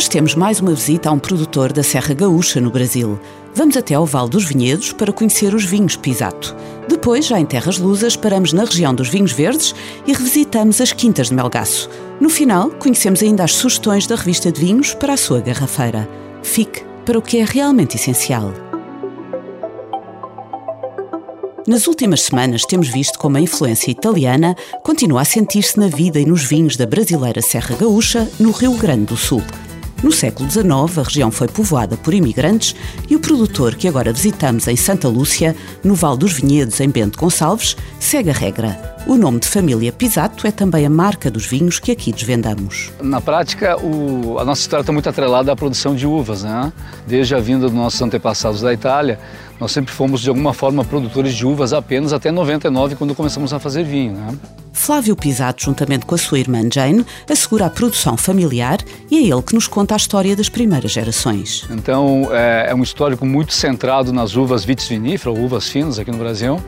Hoje temos mais uma visita a um produtor da Serra Gaúcha, no Brasil. Vamos até ao Vale dos Vinhedos para conhecer os vinhos Pisato. Depois, já em Terras Lusas, paramos na região dos vinhos verdes e revisitamos as quintas de Melgaço. No final, conhecemos ainda as sugestões da revista de vinhos para a sua garrafeira. Fique para o que é realmente essencial. Nas últimas semanas temos visto como a influência italiana continua a sentir-se na vida e nos vinhos da brasileira Serra Gaúcha, no Rio Grande do Sul. No século XIX, a região foi povoada por imigrantes e o produtor que agora visitamos em Santa Lúcia, no Val dos Vinhedos, em Bento Gonçalves, segue a regra. O nome de família Pisato é também a marca dos vinhos que aqui desvendamos. Na prática, o, a nossa história está muito atrelada à produção de uvas. Né? Desde a vinda dos nossos antepassados da Itália, nós sempre fomos, de alguma forma, produtores de uvas apenas até 99, quando começamos a fazer vinho. Né? Flávio Pisato, juntamente com a sua irmã Jane, assegura a produção familiar e é ele que nos conta a história das primeiras gerações. Então, é, é um histórico muito centrado nas uvas vitis viníferas, uvas finas aqui no Brasil.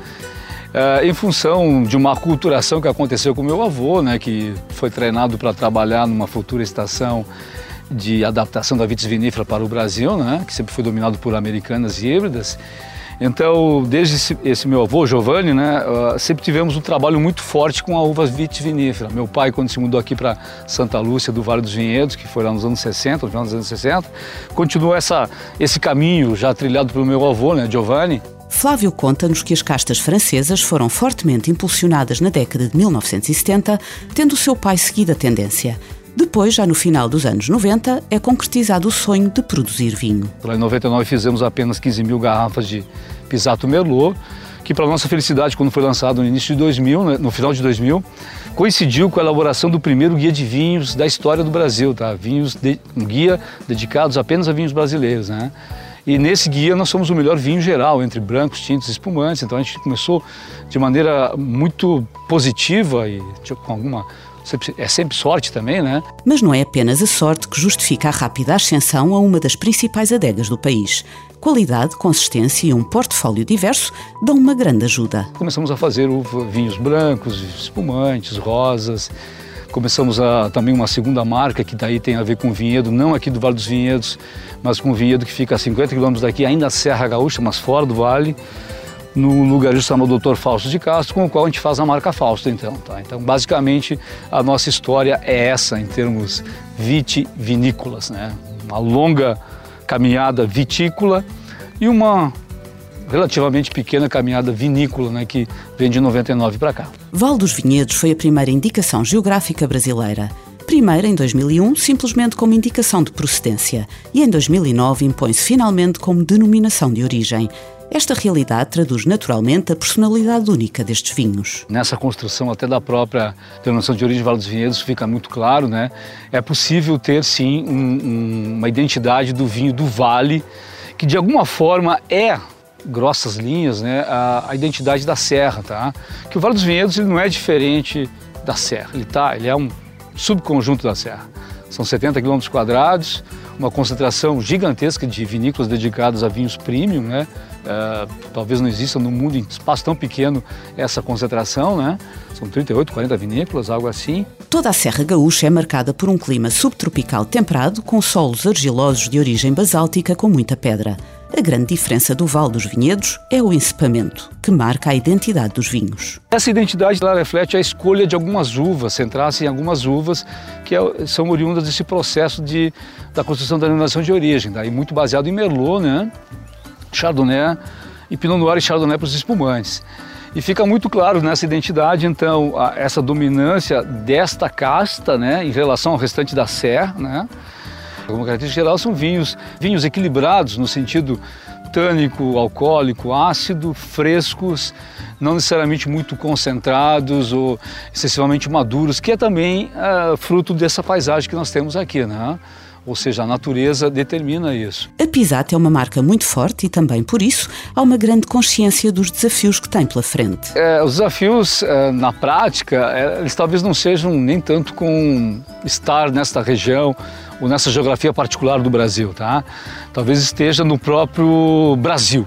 É, em função de uma aculturação que aconteceu com meu avô, né, que foi treinado para trabalhar numa futura estação de adaptação da vitis vinífera para o Brasil, né, que sempre foi dominado por americanas e híbridas. Então, desde esse, esse meu avô, Giovanni, né, uh, sempre tivemos um trabalho muito forte com a uva vitivinífera. Meu pai, quando se mudou aqui para Santa Lúcia do Vale dos Vinhedos, que foi lá nos anos 60, no final dos anos 60, continuou essa, esse caminho já trilhado pelo meu avô, né, Giovanni. Flávio conta-nos que as castas francesas foram fortemente impulsionadas na década de 1970, tendo seu pai seguido a tendência. Depois, já no final dos anos 90, é concretizado o sonho de produzir vinho. Lá em 99 fizemos apenas 15 mil garrafas de Pisato Merlot, que para nossa felicidade, quando foi lançado no início de 2000, né, no final de 2000, coincidiu com a elaboração do primeiro guia de vinhos da história do Brasil, tá? Vinhos de, um guia dedicados apenas a vinhos brasileiros, né? E nesse guia nós somos o melhor vinho geral, entre brancos, tintos e espumantes. Então a gente começou de maneira muito positiva e com alguma é sempre sorte também, né? Mas não é apenas a sorte que justifica a rápida ascensão a uma das principais adegas do país. Qualidade, consistência e um portfólio diverso dão uma grande ajuda. Começamos a fazer vinhos brancos, espumantes, rosas. Começamos a, também uma segunda marca que daí tem a ver com vinhedo, não aqui do Vale dos Vinhedos, mas com vinhedo que fica a 50 quilômetros daqui, ainda Serra Gaúcha, mas fora do vale no lugar chamado Dr. Fausto de Castro, com o qual a gente faz a marca Fausto, então. Tá? Então, basicamente, a nossa história é essa em termos vitivinícolas, né? Uma longa caminhada vitícola e uma relativamente pequena caminhada vinícola, né, que vem de 99 para cá. Val dos Vinhedos foi a primeira indicação geográfica brasileira. Primeiro, em 2001, simplesmente como indicação de procedência, e em 2009 impõe-se finalmente como denominação de origem. Esta realidade traduz naturalmente a personalidade única destes vinhos. Nessa construção até da própria denominação de origem Vale dos Vinhedos fica muito claro, né? É possível ter sim um, um, uma identidade do vinho do Vale que de alguma forma é grossas linhas, né, a, a, identidade da serra, tá? Que o Vale dos Vinhedos ele não é diferente da serra, ele tá, ele é um subconjunto da serra. São 70 quilômetros quadrados, uma concentração gigantesca de vinícolas dedicadas a vinhos premium, né? Uh, talvez não exista no mundo em espaço tão pequeno essa concentração, né? São 38, 40 vinícolas, algo assim. Toda a Serra Gaúcha é marcada por um clima subtropical temperado, com solos argilosos de origem basáltica com muita pedra. A grande diferença do Val dos Vinhedos é o encepamento, que marca a identidade dos vinhos. Essa identidade reflete a escolha de algumas uvas, centrar-se em algumas uvas que é, são oriundas desse processo de, da construção da denominação de origem, daí muito baseado em Merlot, né? Chardonnay e Pinot Noir e Chardonnay para os espumantes. E fica muito claro nessa identidade, então, a, essa dominância desta casta, né, em relação ao restante da serra, né? Como característica geral são vinhos, vinhos equilibrados no sentido tânico, alcoólico, ácido, frescos, não necessariamente muito concentrados ou excessivamente maduros, que é também uh, fruto dessa paisagem que nós temos aqui, né? Ou seja, a natureza determina isso. A Pisat é uma marca muito forte e também por isso há uma grande consciência dos desafios que tem pela frente. É, os desafios é, na prática, é, eles talvez não sejam nem tanto com estar nesta região ou nessa geografia particular do Brasil, tá? Talvez esteja no próprio Brasil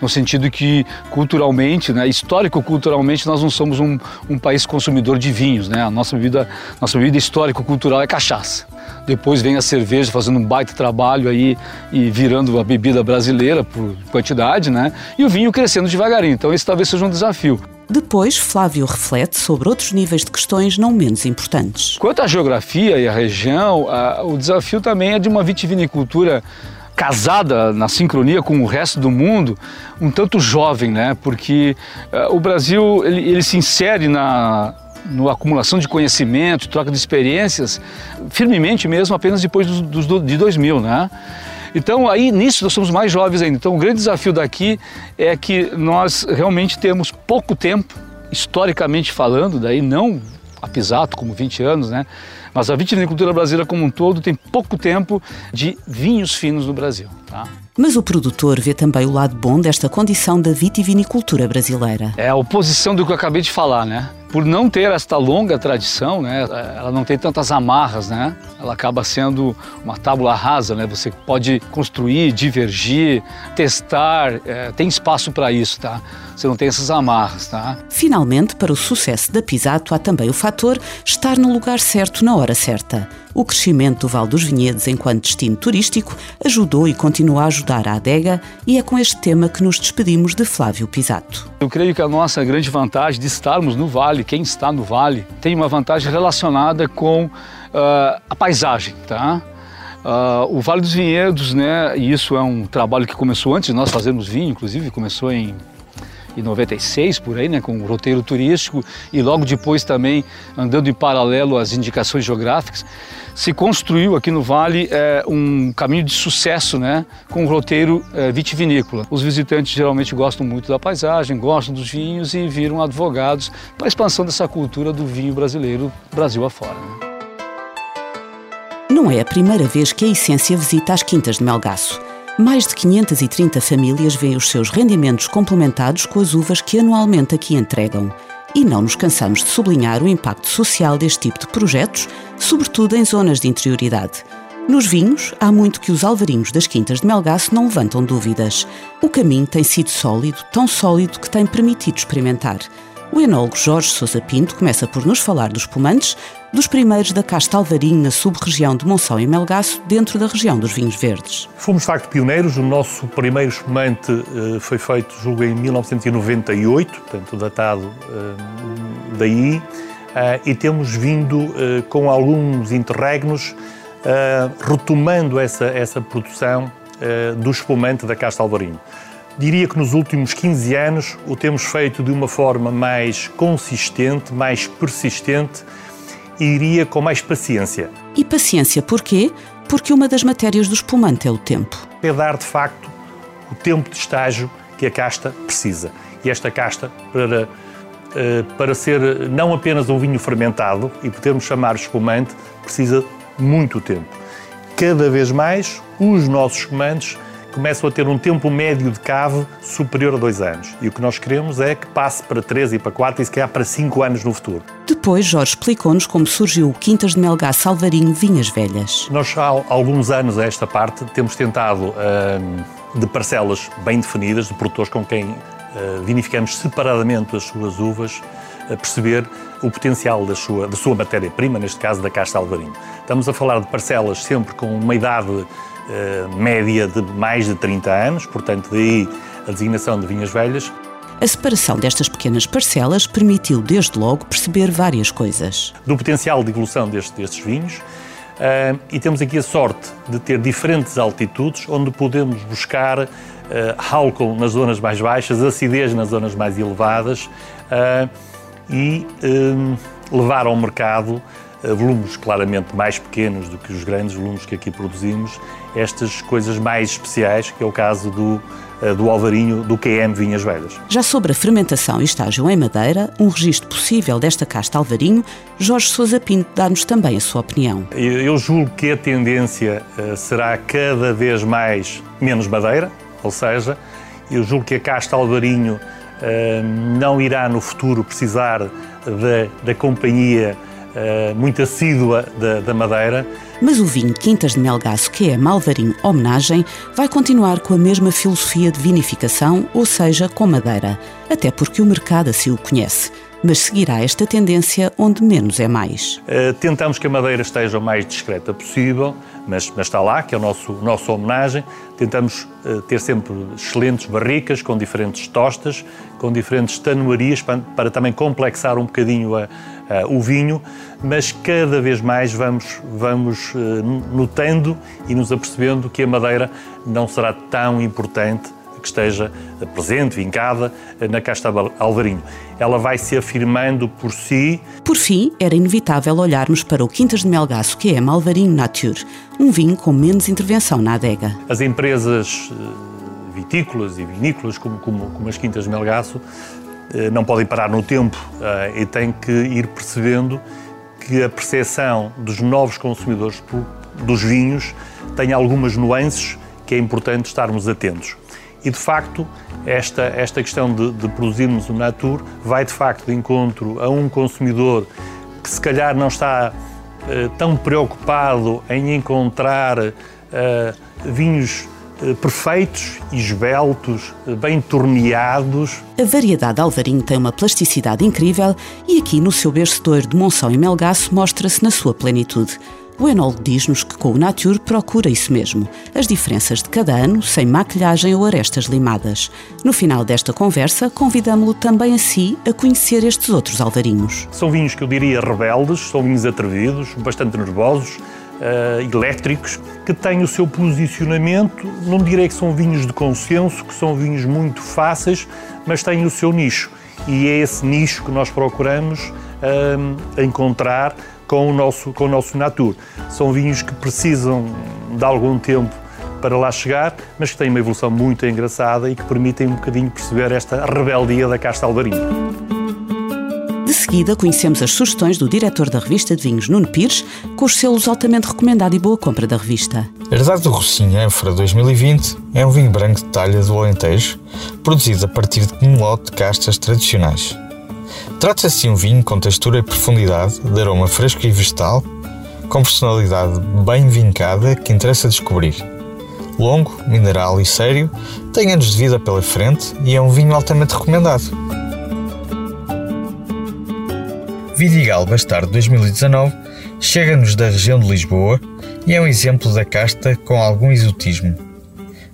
no sentido que culturalmente, né, histórico-culturalmente, nós não somos um, um, país consumidor de vinhos, né? A nossa bebida, nossa bebida histórico-cultural é cachaça. Depois vem a cerveja fazendo um baita trabalho aí e virando a bebida brasileira por quantidade, né? E o vinho crescendo devagarinho. Então esse talvez seja um desafio. Depois, Flávio reflete sobre outros níveis de questões não menos importantes. Quanto à geografia e à região, o desafio também é de uma vitivinicultura casada na sincronia com o resto do mundo, um tanto jovem, né? Porque uh, o Brasil ele, ele, se insere na no acumulação de conhecimento, troca de experiências, firmemente mesmo apenas depois de 2000, né? Então aí nisso nós somos mais jovens ainda. Então o grande desafio daqui é que nós realmente temos pouco tempo, historicamente falando, daí não a Pisato como 20 anos, né? Mas a vitivinicultura brasileira como um todo tem pouco tempo de vinhos finos no Brasil. Tá? Mas o produtor vê também o lado bom desta condição da vitivinicultura brasileira. É a oposição do que eu acabei de falar, né? Por não ter esta longa tradição, né, ela não tem tantas amarras, né, ela acaba sendo uma tábula rasa, né, você pode construir, divergir, testar, é, tem espaço para isso, tá? Você não tem essas amarras, tá? Finalmente, para o sucesso da Pisato há também o fator estar no lugar certo na hora certa. O crescimento do Val dos Vinhedos enquanto destino turístico ajudou e continua a ajudar a adega e é com este tema que nos despedimos de Flávio Pisato. Eu creio que a nossa grande vantagem de estarmos no Vale, quem está no Vale, tem uma vantagem relacionada com uh, a paisagem, tá? Uh, o Vale dos Vinhedos, né, e isso é um trabalho que começou antes de nós fazermos vinho, inclusive começou em em 96 por aí, né, com o roteiro turístico e logo depois também andando em paralelo às indicações geográficas, se construiu aqui no Vale é, um caminho de sucesso, né, com o roteiro é, vitivinícola. Os visitantes geralmente gostam muito da paisagem, gostam dos vinhos e viram advogados para a expansão dessa cultura do vinho brasileiro Brasil afora. Né? Não é a primeira vez que a Essência visita as Quintas de Melgaço. Mais de 530 famílias veem os seus rendimentos complementados com as uvas que anualmente aqui entregam. E não nos cansamos de sublinhar o impacto social deste tipo de projetos, sobretudo em zonas de interioridade. Nos vinhos, há muito que os alvarinhos das quintas de Melgaço não levantam dúvidas. O caminho tem sido sólido, tão sólido que tem permitido experimentar. O enólogo Jorge Sousa Pinto começa por nos falar dos espumantes, dos primeiros da casta Alvarinho na sub-região de Monção e Melgaço, dentro da região dos vinhos verdes. Fomos, de facto, pioneiros. O nosso primeiro espumante uh, foi feito, julgo, em 1998, portanto, datado uh, daí, uh, e temos vindo com alguns interregnos retomando essa, essa produção do espumante da casta Alvarinho. Diria que nos últimos 15 anos o temos feito de uma forma mais consistente, mais persistente e iria com mais paciência. E paciência porquê? Porque uma das matérias do espumante é o tempo. É dar, de facto, o tempo de estágio que a casta precisa. E esta casta, para, eh, para ser não apenas um vinho fermentado e podermos chamar espumante, precisa muito tempo. Cada vez mais, os nossos espumantes começam a ter um tempo médio de cave superior a dois anos. E o que nós queremos é que passe para três e para quatro e se calhar para cinco anos no futuro. Depois, Jorge explicou-nos como surgiu o Quintas de Melgá Salvarinho Vinhas Velhas. Nós há alguns anos a esta parte temos tentado, hum, de parcelas bem definidas, de produtores com quem hum, vinificamos separadamente as suas uvas, a perceber o potencial da sua, da sua matéria-prima, neste caso da casta alvarinho. Estamos a falar de parcelas sempre com uma idade média de mais de 30 anos, portanto, daí a designação de vinhas velhas. A separação destas pequenas parcelas permitiu, desde logo, perceber várias coisas. Do potencial de evolução destes, destes vinhos, uh, e temos aqui a sorte de ter diferentes altitudes onde podemos buscar uh, álcool nas zonas mais baixas, acidez nas zonas mais elevadas uh, e levar ao mercado volumes claramente mais pequenos do que os grandes volumes que aqui produzimos, estas coisas mais especiais, que é o caso do uh, do Alvarinho do QM Vinhas Velhas. Já sobre a fermentação e estágio em madeira, um registro possível desta casta Alvarinho, Jorge Sousa Pinto dá-nos também a sua opinião. Eu, julgo que a tendência uh, será cada vez mais menos madeira, ou seja, eu julgo que a casta Alvarinho não irá no futuro precisar da, da companhia uh, muito assídua da, da, madeira. Mas o vinho Quintas de Melgaço, que é Malvarinho Homenagem, vai continuar com a mesma filosofia de vinificação, ou seja, com madeira, até porque o mercado assim o conhece mas seguirá esta tendência onde menos é mais. Uh, tentamos que a madeira esteja o mais discreta possível, mas, mas está lá, que é o nosso, nosso homenagem. Tentamos uh, ter sempre excelentes barricas, com diferentes tostas, com diferentes tanuarias, para, para também complexar um bocadinho a, a, o vinho, mas cada vez mais vamos, vamos uh, notando e nos apercebendo que a madeira não será tão importante que esteja presente, vincada na casta Alvarinho. Ela vai se afirmando por si. Por fim, era inevitável olharmos para o Quintas de Melgaço, que é Malvarinho Nature, um vinho com menos intervenção na adega. As empresas eh, vitícolas e vinícolas, como, como, como as Quintas de Melgaço, eh, não podem parar no tempo eh, e têm que ir percebendo que a percepção dos novos consumidores dos vinhos tem algumas nuances que é importante estarmos atentos. E, de facto, esta, esta questão de, de produzirmos o Natur vai, de facto, de encontro a um consumidor que, se calhar, não está uh, tão preocupado em encontrar vinhos perfeitos, esbeltos, bem torneados. A variedade Alvarinho tem uma plasticidade incrível e aqui no seu berço de Monção e Melgaço mostra-se na sua plenitude. O Enol diz-nos que com o Nature procura isso mesmo, as diferenças de cada ano, sem maquilhagem ou arestas limadas. No final desta conversa, convidamos-lo também a si a conhecer estes outros alvarinhos. São vinhos que eu diria rebeldes, são vinhos atrevidos, bastante nervosos, Uh, elétricos, que têm o seu posicionamento. Não direi que são vinhos de consenso, que são vinhos muito fáceis, mas têm o seu nicho. E é esse nicho que nós procuramos uh, encontrar com o nosso, com o nosso Natur. São vinhos que precisam de algum tempo para lá chegar, mas que têm uma evolução muito engraçada e que permitem um bocadinho perceber esta rebeldia da casta alvarinho. Seguida, conhecemos as sugestões do diretor da revista de vinhos, Nuno Pires, com os selos altamente recomendado e boa compra da revista. Herdade do Rocinho Enfra 2020 é um vinho branco de talha do Alentejo, produzido a partir de um lote de castas tradicionais. Trata-se de um vinho com textura e profundidade, de aroma fresco e vegetal, com personalidade bem vincada que interessa descobrir. Longo, mineral e sério, tem anos de vida pela frente e é um vinho altamente recomendado. Vidigal Bastardo 2019 chega-nos da região de Lisboa e é um exemplo da casta com algum exotismo.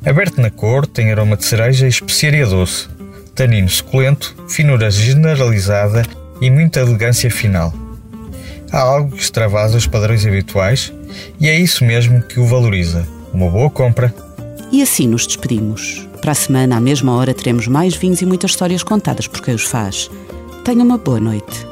Aberto na cor, tem aroma de cereja e especiaria doce, tanino suculento, finura generalizada e muita elegância final. Há algo que extravasa os padrões habituais e é isso mesmo que o valoriza. Uma boa compra. E assim nos despedimos. Para a semana, à mesma hora, teremos mais vinhos e muitas histórias contadas por quem os faz. Tenha uma boa noite.